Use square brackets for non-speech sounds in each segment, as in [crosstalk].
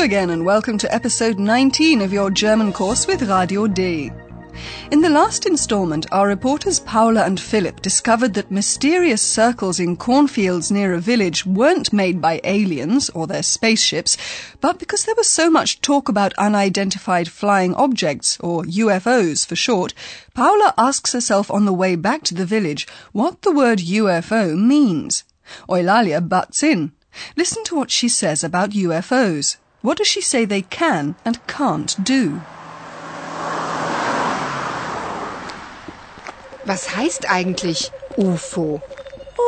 Hello again, and welcome to episode 19 of your German course with Radio D. In the last instalment, our reporters Paula and Philip discovered that mysterious circles in cornfields near a village weren't made by aliens or their spaceships, but because there was so much talk about unidentified flying objects, or UFOs for short, Paula asks herself on the way back to the village what the word UFO means. Eulalia butts in. Listen to what she says about UFOs. What does she say they can and can't do? Was heißt eigentlich UFO?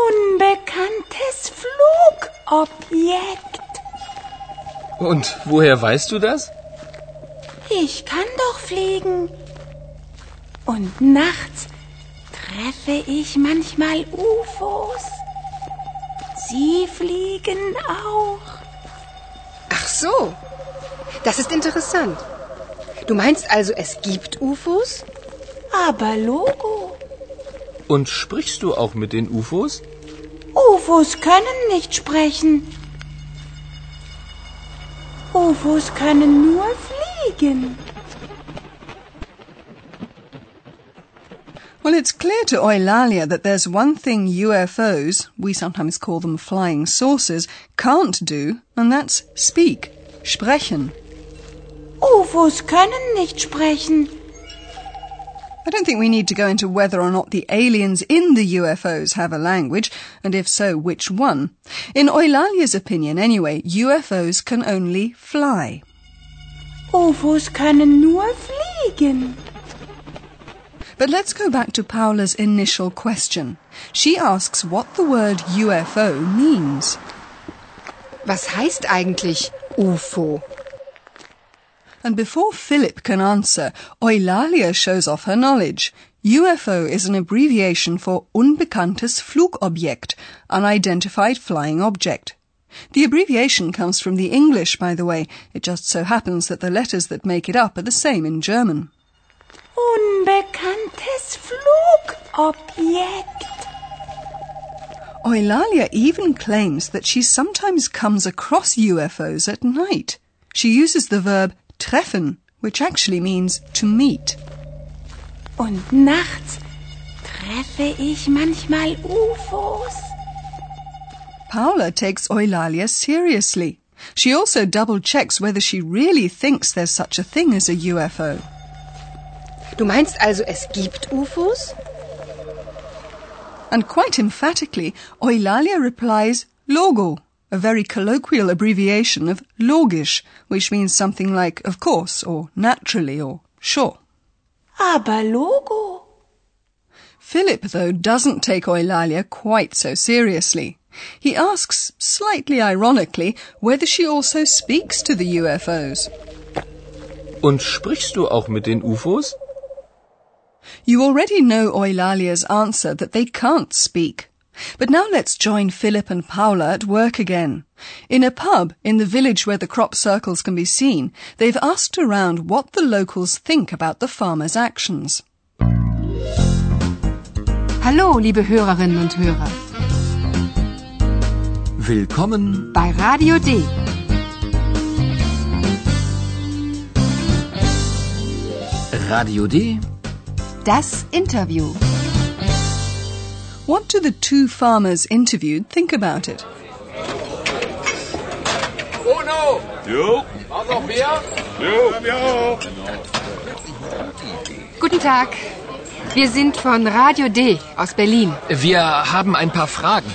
Unbekanntes Flugobjekt. Und woher weißt du das? Ich kann doch fliegen. Und nachts treffe ich manchmal UFOs. Sie fliegen auch. So. Das ist interessant. Du meinst also, es gibt UFOs? Aber Logo. Und sprichst du auch mit den UFOs? UFOs können nicht sprechen. UFOs können nur fliegen. Well, it's clear to Eulalia that there's one thing UFOs, we sometimes call them flying saucers, can't do, and that's speak, sprechen. Oh, UFOs können nicht sprechen. I don't think we need to go into whether or not the aliens in the UFOs have a language, and if so, which one. In Eulalia's opinion, anyway, UFOs can only fly. Oh, UFOs können nur fliegen. But let's go back to Paula's initial question. She asks what the word UFO means. Was heißt eigentlich UFO? And before Philip can answer, Eulalia shows off her knowledge. UFO is an abbreviation for Unbekanntes Flugobjekt, unidentified flying object. The abbreviation comes from the English, by the way. It just so happens that the letters that make it up are the same in German. Unbekanntes Flugobjekt. Eulalia even claims that she sometimes comes across UFOs at night. She uses the verb treffen, which actually means to meet. Und nachts treffe ich manchmal UFOs. Paula takes Eulalia seriously. She also double checks whether she really thinks there's such a thing as a UFO. Du meinst also, es gibt UFOs? And quite emphatically, Eulalia replies Logo, a very colloquial abbreviation of logisch, which means something like of course, or naturally, or sure. Aber Logo. Philip, though, doesn't take Eulalia quite so seriously. He asks, slightly ironically, whether she also speaks to the UFOs. Und sprichst du auch mit den UFOs? You already know Eulalia's answer that they can't speak. But now let's join Philip and Paula at work again. In a pub in the village where the crop circles can be seen, they've asked around what the locals think about the farmers' actions. Hallo, liebe Hörerinnen und Hörer. Willkommen Bei Radio D. Radio D. Das Interview. What do the two farmers interviewed think about it? Bruno! Jo, du noch Bier? jo, ja. Guten Tag. Wir sind von Radio D aus Berlin. Wir haben ein paar Fragen.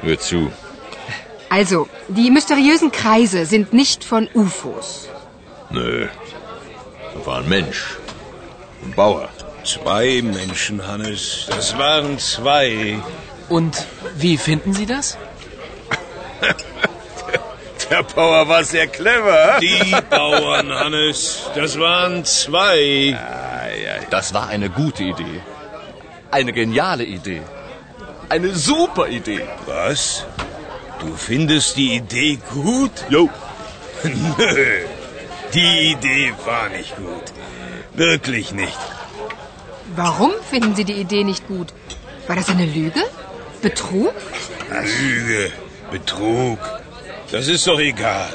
Hör zu. Also, die mysteriösen Kreise sind nicht von UFOs. Nö. Da war ein Mensch. Ein Bauer. Zwei Menschen, Hannes. Das waren zwei. Und wie finden Sie das? [laughs] Der Bauer war sehr clever. Die Bauern, Hannes. Das waren zwei. Das war eine gute Idee. Eine geniale Idee. Eine super Idee. Was? Du findest die Idee gut? Jo. [laughs] Nö, die Idee war nicht gut. Wirklich nicht. Warum finden Sie die Idee nicht gut? War das eine Lüge? Betrug? Lüge, Betrug, das ist doch egal.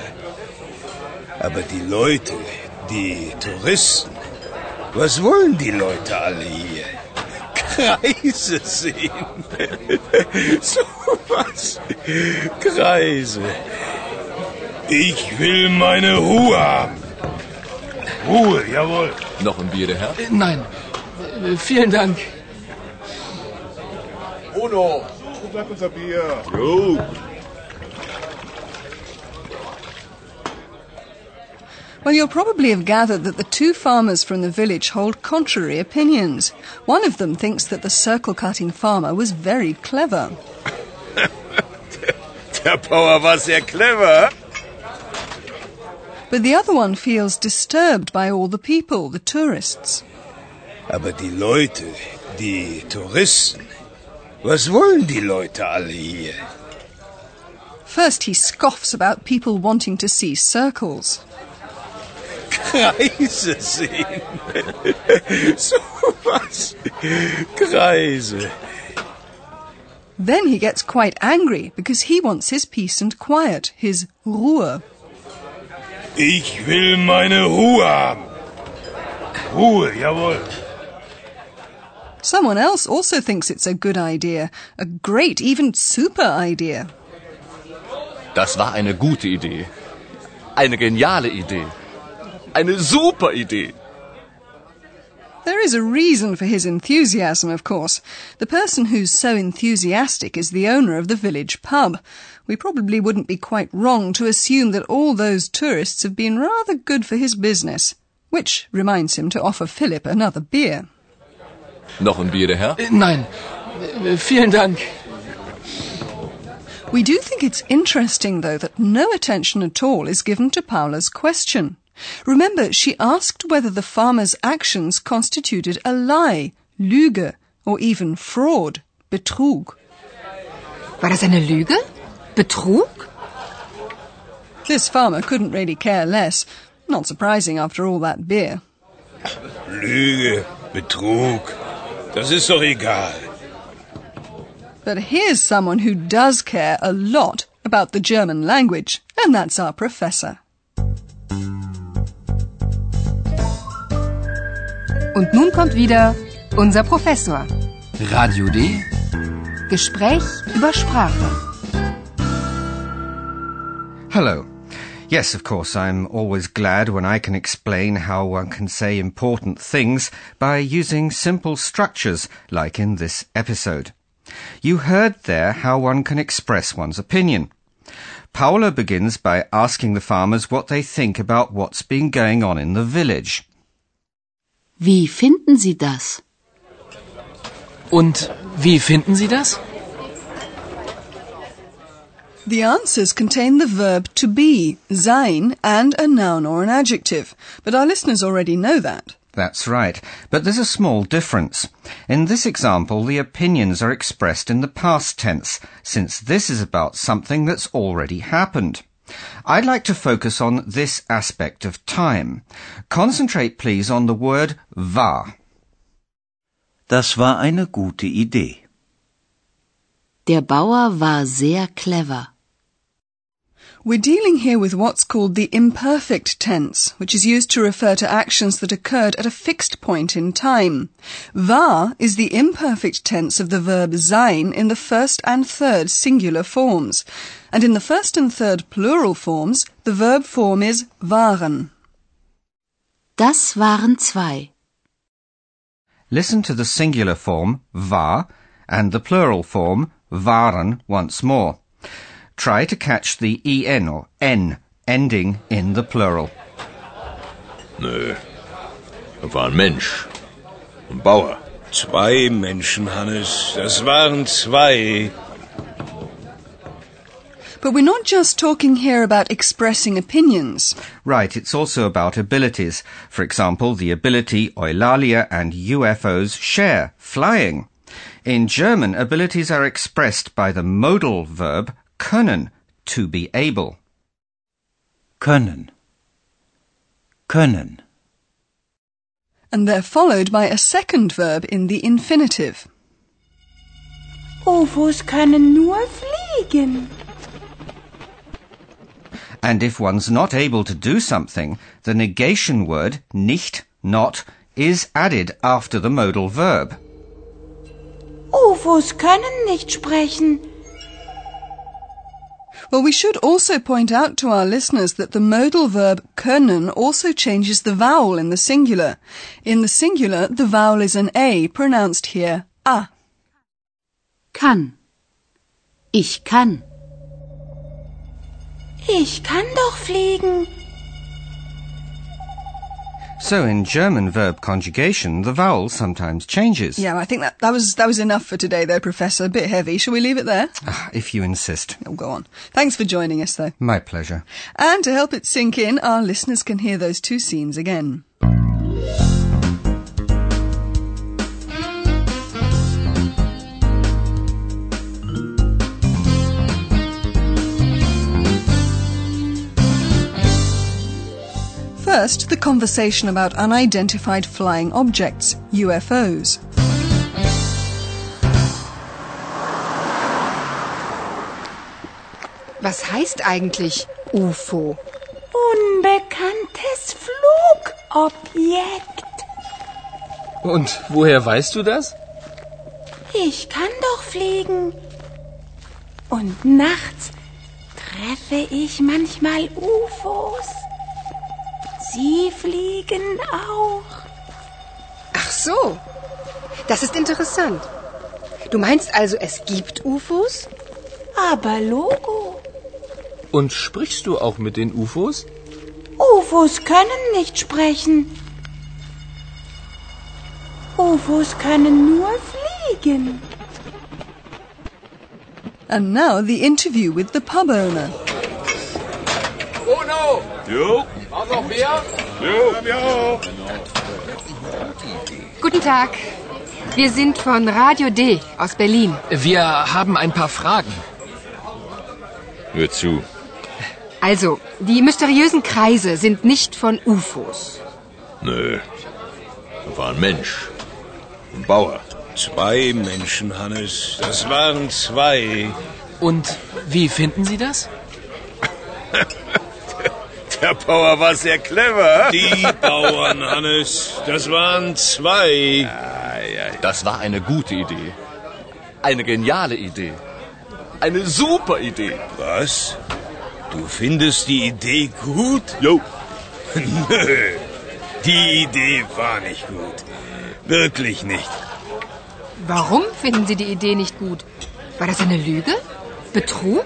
Aber die Leute, die Touristen, was wollen die Leute alle hier? Kreise sehen. [laughs] so was. Kreise. Ich will meine Ruhe haben. Ruhe, jawohl. Noch ein Bier, der Herr? Äh, nein, Äh, vielen Dank. Uno. Sag unser Bier. Jo. Well, you'll probably have gathered that the two farmers from the village hold contrary opinions. One of them thinks that the circle cutting farmer was very clever. [laughs] Der Bauer war sehr clever. But the other one feels disturbed by all the people, the tourists. Aber die Leute, die Touristen, was wollen die Leute alle hier? First, he scoffs about people wanting to see circles. Kreise sehen. [laughs] so was. Kreise. Then he gets quite angry because he wants his peace and quiet, his Ruhe. Ich will meine Ruhe haben. Ruhe, jawohl. Someone else also thinks it's a good idea, a great, even super idea. Das war eine gute Idee. Eine geniale Idee. Eine super Idee. There is a reason for his enthusiasm, of course. The person who's so enthusiastic is the owner of the village pub. We probably wouldn't be quite wrong to assume that all those tourists have been rather good for his business. Which reminds him to offer Philip another beer. Noch ein Bier, der Herr? Äh, Nein, Äh, vielen Dank. We do think it's interesting, though, that no attention at all is given to Paula's question. Remember, she asked whether the farmer's actions constituted a lie, Lüge, or even fraud, Betrug. War das eine Lüge? Betrug? This farmer couldn't really care less. Not surprising after all that beer. Lüge, Betrug, das ist doch egal. But here's someone who does care a lot about the German language, and that's our professor. Und nun kommt wieder unser Professor. Radio D. Gespräch über Sprache. Hello. Yes, of course, I'm always glad when I can explain how one can say important things by using simple structures, like in this episode. You heard there how one can express one's opinion. Paula begins by asking the farmers what they think about what's been going on in the village. Wie finden Sie das? Und wie finden Sie das? The answers contain the verb to be, sein, and a noun or an adjective, but our listeners already know that. That's right, but there's a small difference. In this example, the opinions are expressed in the past tense, since this is about something that's already happened. I'd like to focus on this aspect of time. Concentrate, please, on the word war. Das war eine gute Idee. Der Bauer war sehr clever. We're dealing here with what's called the imperfect tense, which is used to refer to actions that occurred at a fixed point in time. War is the imperfect tense of the verb sein in the first and third singular forms. And in the first and third plural forms, the verb form is waren. Das waren zwei. Listen to the singular form war and the plural form waren once more. Try to catch the en or n ending in the plural. Nö. Er war ein Mensch. Ein Bauer. Zwei Menschen, Hannes. Das waren zwei. But we're not just talking here about expressing opinions. Right, it's also about abilities. For example, the ability Eulalia and UFOs share, flying. In German, abilities are expressed by the modal verb können, to be able. Können. Können. And they're followed by a second verb in the infinitive. Oh, UFOs können nur fliegen. And if one's not able to do something, the negation word nicht, not, is added after the modal verb. Oh, UFOs können nicht sprechen. Well, we should also point out to our listeners that the modal verb können also changes the vowel in the singular. In the singular, the vowel is an A, pronounced here a. Kann. Ich kann. Ich kann doch fliegen. So in German verb conjugation, the vowel sometimes changes. Yeah, I think that, that was that was enough for today, though, Professor. A bit heavy. Shall we leave it there? Ah, If you insist. Oh, go on. Thanks for joining us, though. My pleasure. And to help it sink in, our listeners can hear those two scenes again. First, the conversation about unidentified flying objects, UFOs. Was heißt eigentlich UFO? Unbekanntes Flugobjekt. Und woher weißt du das? Ich kann doch fliegen. Und nachts treffe ich manchmal UFOs. Sie fliegen auch. Ach so. Das ist interessant. Du meinst also, es gibt UFOs? Aber Logo. Und sprichst du auch mit den UFOs? UFOs können nicht sprechen. UFOs können nur fliegen. And now the interview with the pub owner. Uno! Jo. Auch noch Bier? Jo, hab ich auch. Guten Tag. Wir sind von Radio D aus Berlin. Wir haben ein paar Fragen. Hör zu. Also, die mysteriösen Kreise sind nicht von UFOs. Nö. Da war ein Mensch. Ein Bauer. Zwei Menschen, Hannes. Das waren zwei. Und wie finden Sie das? [laughs] Der Bauer war sehr clever. Die Bauern, Hannes. Das waren zwei. Das war eine gute Idee. Eine geniale Idee. Eine super Idee. Was? Du findest die Idee gut? Jo. [laughs] Nö. Die Idee war nicht gut. Wirklich nicht. Warum finden Sie die Idee nicht gut? War das eine Lüge? Betrug?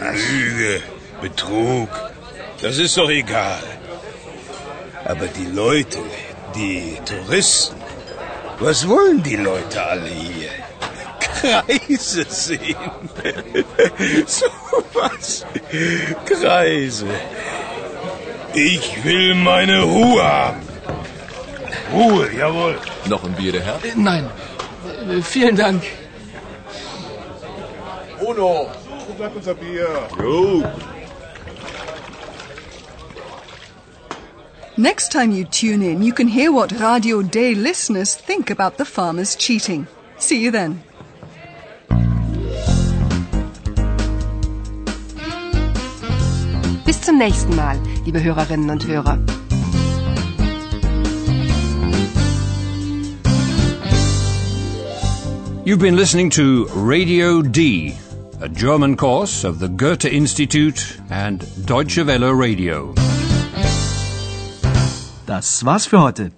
Lüge, Betrug, das ist doch egal. Aber die Leute, die Touristen, was wollen die Leute alle hier? Kreise sehen. [laughs] so was. Kreise. Ich will meine Ruhe haben. Ruhe, jawohl. Noch ein Bier, der Herr? Äh, Nein. Äh, Vielen Dank. Uno! Jo. Next time you tune in, you can hear what Radio D listeners think about the farmers cheating. See you then. Bis zum nächsten Mal, liebe Hörerinnen und Hörer. You've been listening to Radio D, a German course of the Goethe Institute and Deutsche Welle Radio. Das war's für heute.